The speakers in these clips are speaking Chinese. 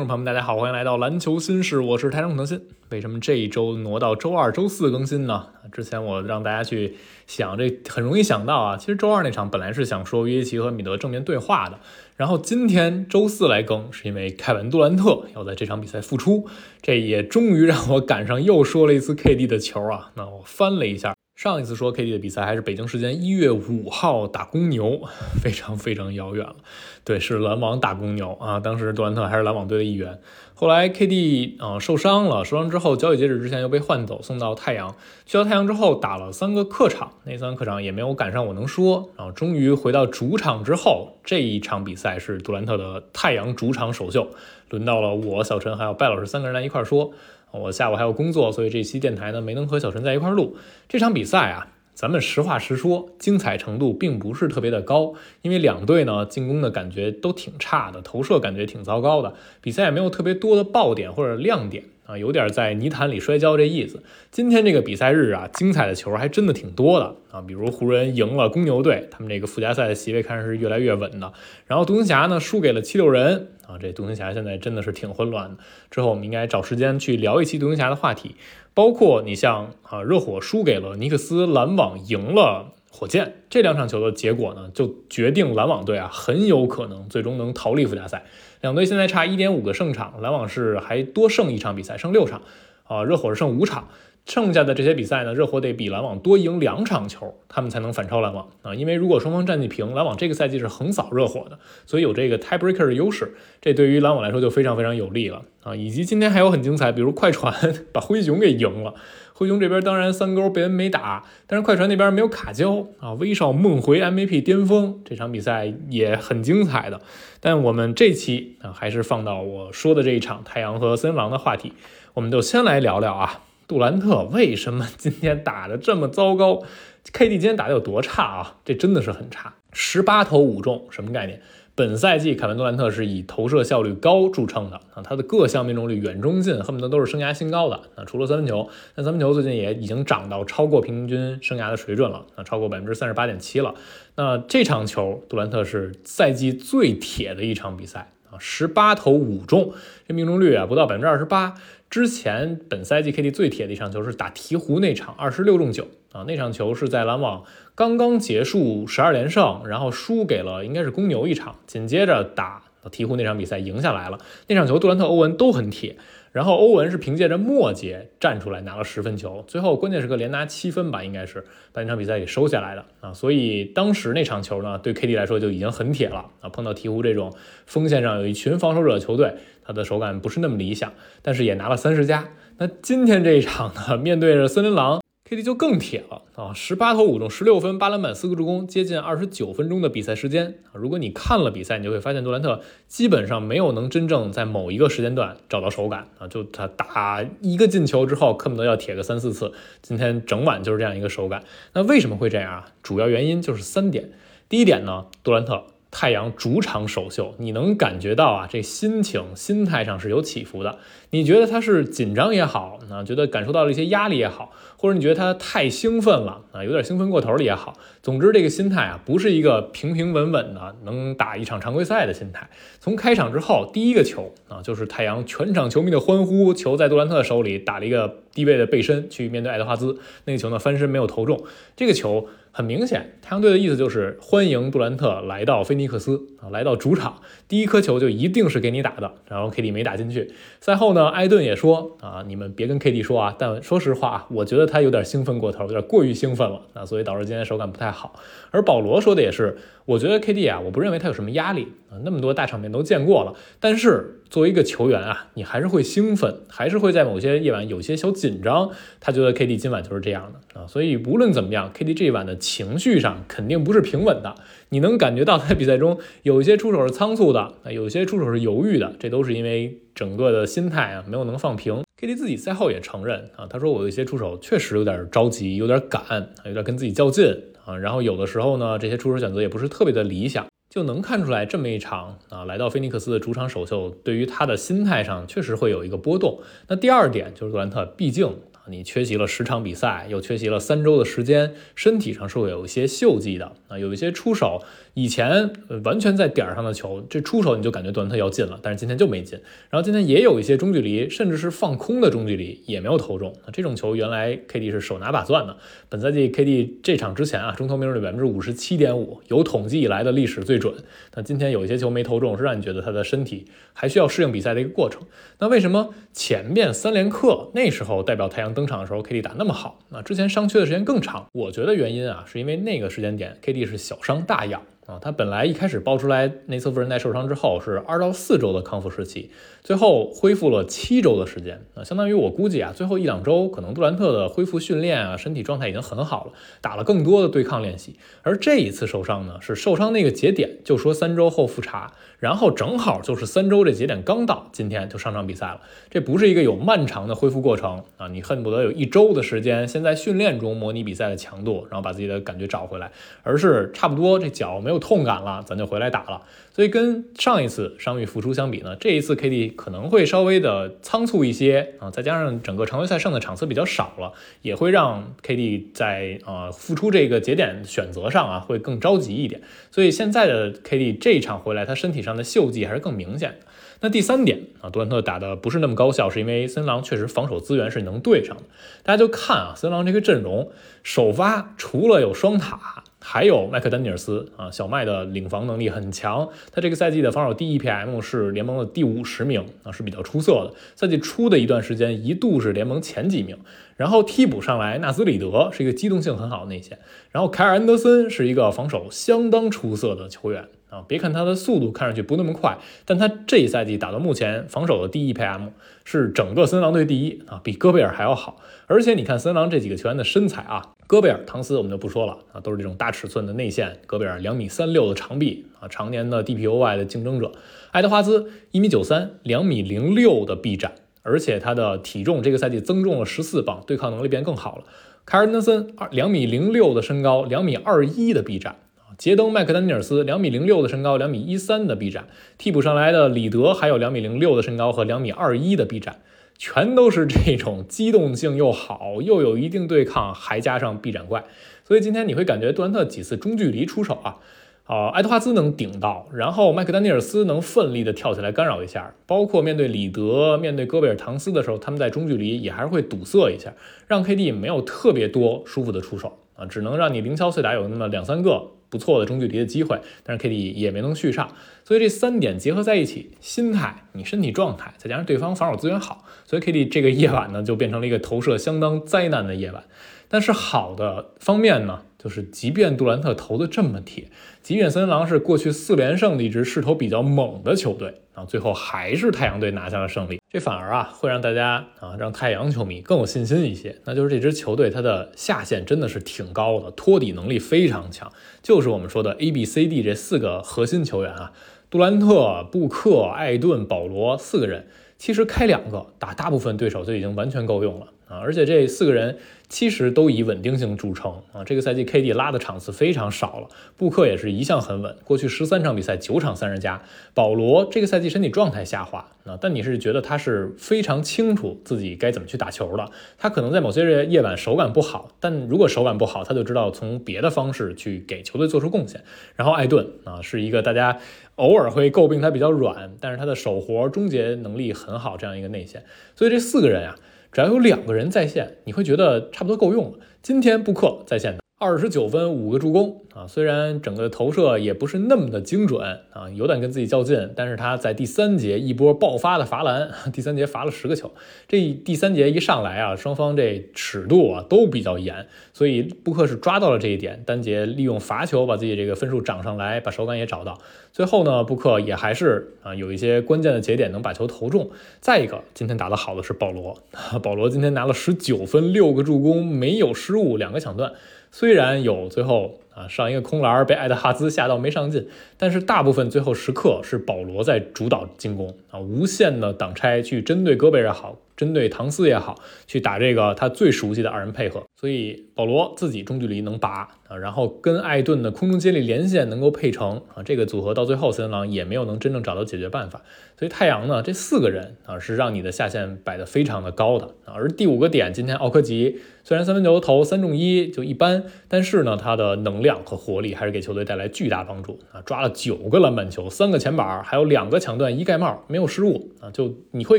众朋友们，大家好，欢迎来到篮球新事，我是台长孔德新。为什么这一周挪到周二、周四更新呢？之前我让大家去想，这很容易想到啊。其实周二那场本来是想说约基奇和米德正面对话的，然后今天周四来更，是因为凯文杜兰特要在这场比赛复出，这也终于让我赶上又说了一次 KD 的球啊。那我翻了一下。上一次说 KD 的比赛还是北京时间一月五号打公牛，非常非常遥远了。对，是篮网打公牛啊，当时杜兰特还是篮网队的一员。后来 KD 啊受伤了，受伤之后交易截止之前又被换走，送到太阳。去到太阳之后打了三个客场，那三个客场也没有赶上我能说。然后终于回到主场之后，这一场比赛是杜兰特的太阳主场首秀，轮到了我小陈还有拜老师三个人来一块说。我下午还有工作，所以这期电台呢没能和小陈在一块录这场比赛啊。咱们实话实说，精彩程度并不是特别的高，因为两队呢进攻的感觉都挺差的，投射感觉挺糟糕的，比赛也没有特别多的爆点或者亮点。啊，有点在泥潭里摔跤这意思。今天这个比赛日啊，精彩的球还真的挺多的啊。比如湖人赢了公牛队，他们这个附加赛的席位看上是越来越稳的。然后独行侠呢输给了七六人啊，这独行侠现在真的是挺混乱的。之后我们应该找时间去聊一期独行侠的话题，包括你像啊热火输给了尼克斯，篮网赢了火箭，这两场球的结果呢，就决定篮网队啊很有可能最终能逃离附加赛。两队现在差一点五个胜场，篮网是还多胜一场比赛，胜六场，啊，热火是胜五场，剩下的这些比赛呢，热火得比篮网多赢两场球，他们才能反超篮网啊，因为如果双方战绩平，篮网这个赛季是横扫热火的，所以有这个 tiebreaker 的优势，这对于篮网来说就非常非常有利了啊，以及今天还有很精彩，比如快船把灰熊给赢了。灰熊这边当然三勾贝恩没打，但是快船那边没有卡胶啊，威少梦回 MVP 巅峰，这场比赛也很精彩的。但我们这期啊，还是放到我说的这一场太阳和森林狼的话题，我们就先来聊聊啊，杜兰特为什么今天打的这么糟糕？KD 今天打的有多差啊？这真的是很差，十八投五中，什么概念？本赛季凯文杜兰特是以投射效率高著称的啊，他的各项命中率远中近恨不得都是生涯新高的啊，除了三分球，那三分球最近也已经涨到超过平均生涯的水准了啊，超过百分之三十八点七了。那这场球杜兰特是赛季最铁的一场比赛啊，十八投五中，这命中率啊不到百分之二十八。之前本赛季 KD 最铁的一场球是打鹈鹕那场，二十六中九啊，那场球是在篮网。刚刚结束十二连胜，然后输给了应该是公牛一场，紧接着打鹈鹕那场比赛赢下来了。那场球杜兰特、欧文都很铁，然后欧文是凭借着末节站出来拿了十分球，最后关键时刻连拿七分吧，应该是把那场比赛给收下来的啊。所以当时那场球呢，对 KD 来说就已经很铁了啊。碰到鹈鹕这种锋线上有一群防守者的球队，他的手感不是那么理想，但是也拿了三十加。那今天这一场呢，面对着森林狼。KD 就更铁了啊！十八投五中，十六分，八篮板，四个助攻，接近二十九分钟的比赛时间啊！如果你看了比赛，你就会发现杜兰特基本上没有能真正在某一个时间段找到手感啊！就他打一个进球之后，恨不得要铁个三四次。今天整晚就是这样一个手感。那为什么会这样啊？主要原因就是三点。第一点呢，杜兰特。太阳主场首秀，你能感觉到啊，这心情、心态上是有起伏的。你觉得他是紧张也好，啊，觉得感受到了一些压力也好，或者你觉得他太兴奋了啊，有点兴奋过头了也好。总之，这个心态啊，不是一个平平稳稳的能打一场常规赛的心态。从开场之后，第一个球啊，就是太阳全场球迷的欢呼，球在杜兰特手里打了一个低位的背身去面对爱德华兹，那个球呢翻身没有投中，这个球。很明显，太阳队的意思就是欢迎杜兰特来到菲尼克斯啊，来到主场，第一颗球就一定是给你打的。然后 KD 没打进去。赛后呢，艾顿也说啊，你们别跟 KD 说啊。但说实话啊，我觉得他有点兴奋过头，有点过于兴奋了啊，所以导致今天手感不太好。而保罗说的也是，我觉得 KD 啊，我不认为他有什么压力啊，那么多大场面都见过了，但是。作为一个球员啊，你还是会兴奋，还是会在某些夜晚有些小紧张。他觉得 KD 今晚就是这样的啊，所以无论怎么样，KD 这一晚的情绪上肯定不是平稳的。你能感觉到在比赛中有一些出手是仓促的，啊，有些出手是犹豫的，这都是因为整个的心态啊没有能放平。KD 自己赛后也承认啊，他说我有些出手确实有点着急，有点赶，有点跟自己较劲啊。然后有的时候呢，这些出手选择也不是特别的理想。就能看出来，这么一场啊，来到菲尼克斯的主场首秀，对于他的心态上确实会有一个波动。那第二点就是杜兰特，毕竟你缺席了十场比赛，又缺席了三周的时间，身体上是会有一些锈迹的啊，有一些出手以前完全在点上的球，这出手你就感觉杜兰特要进了，但是今天就没进。然后今天也有一些中距离，甚至是放空的中距离也没有投中。那这种球原来 KD 是手拿把攥的，本赛季 KD 这场之前啊，中投命中率百分之五十七点五，有统计以来的历史最准。那今天有一些球没投中，是让你觉得他的身体还需要适应比赛的一个过程。那为什么前面三连客那时候代表太阳登场的时候，KD 打那么好？那之前伤缺的时间更长。我觉得原因啊，是因为那个时间点 KD 是小伤大养。啊，他本来一开始爆出来内侧副韧带受伤之后是二到四周的康复时期，最后恢复了七周的时间啊，相当于我估计啊，最后一两周可能杜兰特的恢复训练啊，身体状态已经很好了，打了更多的对抗练习。而这一次受伤呢，是受伤那个节点就说三周后复查，然后正好就是三周这节点刚到，今天就上场比赛了。这不是一个有漫长的恢复过程啊，你恨不得有一周的时间先在训练中模拟比赛的强度，然后把自己的感觉找回来，而是差不多这脚没有。痛感了，咱就回来打了。所以跟上一次伤愈复出相比呢，这一次 KD 可能会稍微的仓促一些啊，再加上整个常规赛剩的场次比较少了，也会让 KD 在呃复出这个节点选择上啊会更着急一点。所以现在的 KD 这一场回来，他身体上的锈迹还是更明显的。那第三点啊，杜兰特打的不是那么高效，是因为森狼确实防守资源是能对上的。大家就看啊，森狼这个阵容首发除了有双塔。还有麦克丹尼尔斯啊，小麦的领防能力很强，他这个赛季的防守第一 PM 是联盟的第五十名啊，是比较出色的。赛季初的一段时间，一度是联盟前几名。然后替补上来，纳斯里德是一个机动性很好的内线，然后凯尔安德森是一个防守相当出色的球员啊。别看他的速度看上去不那么快，但他这一赛季打到目前防守的第一 PM 是整个森狼队第一啊，比戈贝尔还要好。而且你看森狼这几个球员的身材啊。戈贝尔、唐斯我们就不说了啊，都是这种大尺寸的内线。戈贝尔两米三六的长臂啊，常年的 DPOY 的竞争者。爱德华兹一米九三，两米零六的臂展，而且他的体重这个赛季增重了十四磅，对抗能力变更好了。凯尔德森二两米零六的身高，两米二一的臂展啊。杰登麦克丹尼尔斯两米零六的身高，两米一三的臂展。替补上来的里德还有两米零六的身高和两米二一的臂展。全都是这种机动性又好，又有一定对抗，还加上臂展怪，所以今天你会感觉杜兰特几次中距离出手啊，啊，爱德华兹能顶到，然后麦克丹尼尔斯能奋力的跳起来干扰一下，包括面对里德、面对戈贝尔、唐斯的时候，他们在中距离也还是会堵塞一下，让 KD 没有特别多舒服的出手啊，只能让你零敲碎打有那么两三个。不错的中距离的机会，但是 KD 也没能续上，所以这三点结合在一起，心态、你身体状态，再加上对方防守资源好，所以 KD 这个夜晚呢就变成了一个投射相当灾难的夜晚。但是好的方面呢？就是即便杜兰特投的这么铁，即便森林狼是过去四连胜的一支势头比较猛的球队啊，最后还是太阳队拿下了胜利。这反而啊会让大家啊让太阳球迷更有信心一些。那就是这支球队它的下限真的是挺高的，托底能力非常强。就是我们说的 A、B、C、D 这四个核心球员啊，杜兰特、布克、艾顿、保罗四个人，其实开两个打大部分对手就已经完全够用了啊，而且这四个人。其实都以稳定性著称啊，这个赛季 KD 拉的场次非常少了，布克也是一向很稳，过去十三场比赛九场三十加。保罗这个赛季身体状态下滑啊，但你是觉得他是非常清楚自己该怎么去打球的，他可能在某些日夜晚手感不好，但如果手感不好，他就知道从别的方式去给球队做出贡献。然后艾顿啊，是一个大家偶尔会诟病他比较软，但是他的手活终结能力很好这样一个内线，所以这四个人啊。只要有两个人在线，你会觉得差不多够用了。今天布克在线。二十九分五个助攻啊，虽然整个投射也不是那么的精准啊，有点跟自己较劲，但是他在第三节一波爆发的罚篮，第三节罚了十个球。这第三节一上来啊，双方这尺度啊都比较严，所以布克是抓到了这一点，单节利用罚球把自己这个分数涨上来，把手感也找到。最后呢，布克也还是啊有一些关键的节点能把球投中。再一个，今天打得好的是保罗，保罗今天拿了十九分六个助攻，没有失误，两个抢断。虽然有最后啊上一个空篮被爱德哈兹吓到没上进，但是大部分最后时刻是保罗在主导进攻啊，无限的挡拆去针对戈贝尔好，针对唐斯也好，去打这个他最熟悉的二人配合。所以保罗自己中距离能拔啊，然后跟艾顿的空中接力连线能够配成啊，这个组合到最后森林狼也没有能真正找到解决办法。所以太阳呢，这四个人啊是让你的下限摆得非常的高的啊。而第五个点，今天奥科吉虽然三分球投三中一就一般，但是呢，他的能量和活力还是给球队带来巨大帮助啊，抓了九个篮板球，三个前板，还有两个抢断，一盖帽，没有失误啊。就你会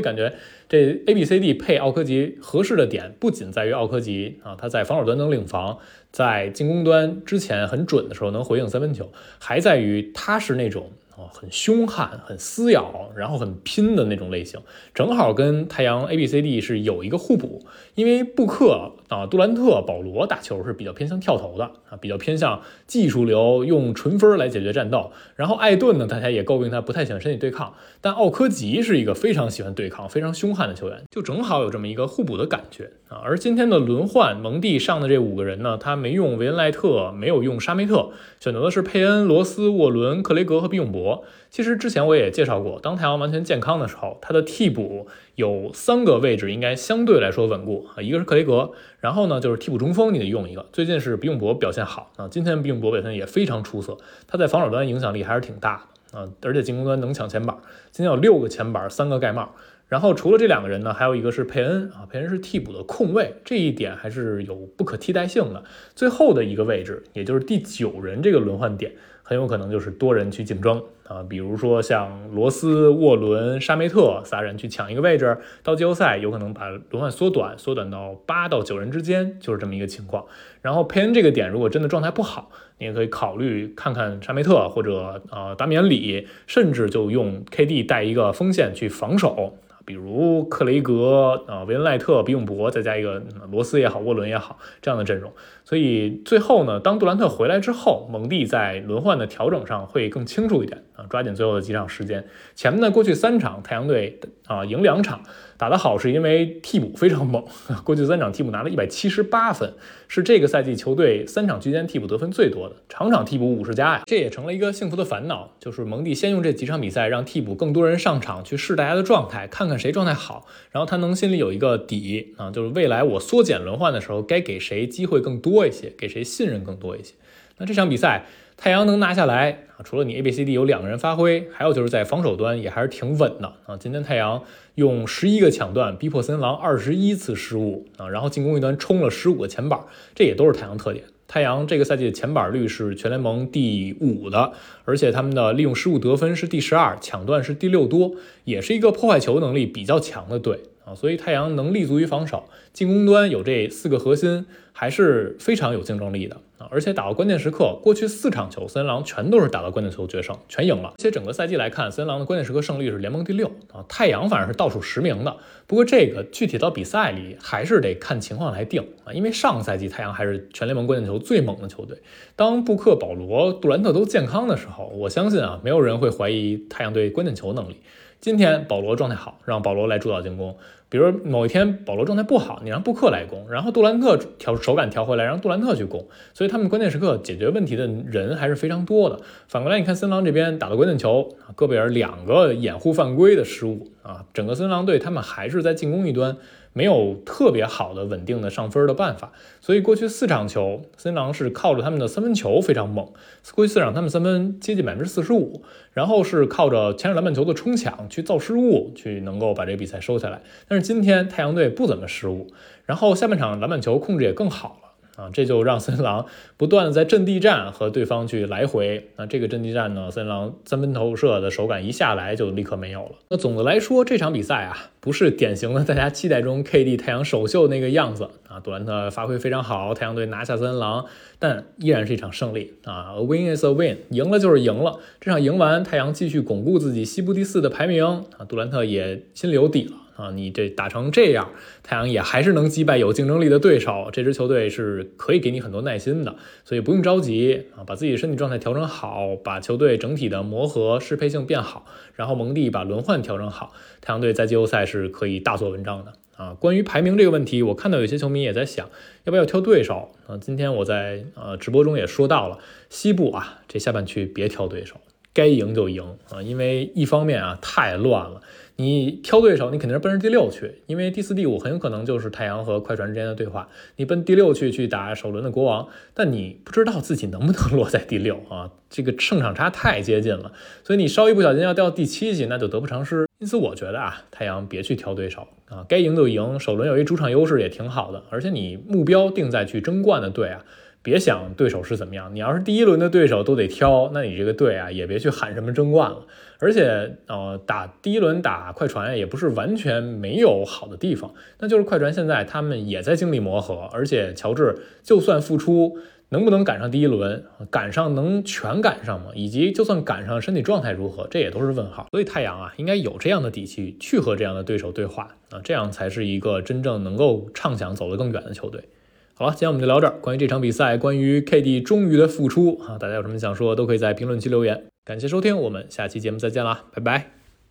感觉这 A B C D 配奥科吉合适的点，不仅在于奥科吉啊，他在防守端能领防。在进攻端之前很准的时候能回应三分球，还在于他是那种。哦，很凶悍、很撕咬，然后很拼的那种类型，正好跟太阳 A B C D 是有一个互补。因为布克啊、杜兰特、保罗打球是比较偏向跳投的啊，比较偏向技术流，用纯分来解决战斗。然后艾顿呢，大家也诟病他不太喜欢身体对抗，但奥科吉是一个非常喜欢对抗、非常凶悍的球员，就正好有这么一个互补的感觉啊。而今天的轮换，蒙蒂上的这五个人呢，他没用维恩莱特，没有用沙梅特，选择的是佩恩、罗斯、沃伦、克雷格和毕永博。其实之前我也介绍过，当太阳完全健康的时候，他的替补有三个位置应该相对来说稳固啊，一个是克雷格，然后呢就是替补中锋你得用一个，最近是比永博表现好啊，今天比永博表现也非常出色，他在防守端影响力还是挺大的啊，而且进攻端能抢前板，今天有六个前板，三个盖帽。然后除了这两个人呢，还有一个是佩恩啊，佩恩是替补的控卫，这一点还是有不可替代性的。最后的一个位置，也就是第九人这个轮换点。很有可能就是多人去竞争啊，比如说像罗斯、沃伦、沙梅特仨人去抢一个位置，到季后赛有可能把轮换缩短，缩短到八到九人之间，就是这么一个情况。然后佩恩这个点如果真的状态不好，你也可以考虑看看沙梅特或者呃达米安里，甚至就用 KD 带一个锋线去防守。比如克雷格啊、维恩赖特、比永博，再加一个罗斯也好、沃伦也好这样的阵容，所以最后呢，当杜兰特回来之后，蒙蒂在轮换的调整上会更清楚一点。啊，抓紧最后的几场时间。前面呢，过去三场太阳队啊赢两场。打得好是因为替补非常猛，过去三场替补拿了一百七十八分，是这个赛季球队三场区间替补得分最多的，场场替补五十加呀，这也成了一个幸福的烦恼，就是蒙蒂先用这几场比赛让替补更多人上场去试大家的状态，看看谁状态好，然后他能心里有一个底啊，就是未来我缩减轮换的时候该给谁机会更多一些，给谁信任更多一些。那这场比赛。太阳能拿下来啊，除了你 A、B、C、D 有两个人发挥，还有就是在防守端也还是挺稳的啊。今天太阳用十一个抢断逼迫森狼二十一次失误啊，然后进攻一端冲了十五个前板，这也都是太阳特点。太阳这个赛季的前板率是全联盟第五的，而且他们的利用失误得分是第十二，抢断是第六多，也是一个破坏球能力比较强的队。啊，所以太阳能立足于防守，进攻端有这四个核心，还是非常有竞争力的啊！而且打到关键时刻，过去四场球，森林狼全都是打到关键球决胜，全赢了。而且整个赛季来看，森林狼的关键时刻胜率是联盟第六啊，太阳反而是倒数十名的。不过这个具体到比赛里，还是得看情况来定啊，因为上赛季太阳还是全联盟关键球最猛的球队。当布克、保罗、杜兰特都健康的时候，我相信啊，没有人会怀疑太阳队关键球能力。今天保罗状态好，让保罗来主导进攻。比如某一天保罗状态不好，你让布克来攻，然后杜兰特调手感调回来，让杜兰特去攻。所以他们关键时刻解决问题的人还是非常多的。反过来，你看森狼这边打的关键球，戈贝尔两个掩护犯规的失误啊，整个森狼队他们还是在进攻一端。没有特别好的稳定的上分的办法，所以过去四场球，森狼是靠着他们的三分球非常猛。过去四场他们三分接近百分之四十五，然后是靠着前场篮板球的冲抢去造失误，去能够把这个比赛收下来。但是今天太阳队不怎么失误，然后下半场篮板球控制也更好了。啊，这就让森林狼不断的在阵地战和对方去来回。那这个阵地战呢，森林狼三分投射的手感一下来就立刻没有了。那总的来说，这场比赛啊，不是典型的大家期待中 KD 太阳首秀那个样子啊。杜兰特发挥非常好，太阳队拿下森林狼，但依然是一场胜利啊。A win is a win，赢了就是赢了。这场赢完，太阳继续巩固自己西部第四的排名啊。杜兰特也心里有底了。啊，你这打成这样，太阳也还是能击败有竞争力的对手。这支球队是可以给你很多耐心的，所以不用着急啊，把自己身体状态调整好，把球队整体的磨合适配性变好，然后蒙蒂把轮换调整好，太阳队在季后赛是可以大做文章的啊。关于排名这个问题，我看到有些球迷也在想，要不要挑对手啊？今天我在呃直播中也说到了，西部啊，这下半区别挑对手，该赢就赢啊，因为一方面啊太乱了。你挑对手，你肯定是奔着第六去，因为第四、第五很有可能就是太阳和快船之间的对话。你奔第六去去打首轮的国王，但你不知道自己能不能落在第六啊，这个胜场差太接近了，所以你稍一不小心要掉第七去，那就得不偿失。因此，我觉得啊，太阳别去挑对手啊，该赢就赢，首轮有一主场优势也挺好的，而且你目标定在去争冠的队啊。别想对手是怎么样，你要是第一轮的对手都得挑，那你这个队啊也别去喊什么争冠了。而且，呃，打第一轮打快船也不是完全没有好的地方，那就是快船现在他们也在经历磨合，而且乔治就算复出，能不能赶上第一轮，赶上能全赶上吗？以及就算赶上，身体状态如何，这也都是问号。所以太阳啊，应该有这样的底气去和这样的对手对话啊，这样才是一个真正能够畅想走得更远的球队。好了，今天我们就聊这儿。关于这场比赛，关于 KD 终于的复出啊，大家有什么想说，都可以在评论区留言。感谢收听，我们下期节目再见啦，拜拜。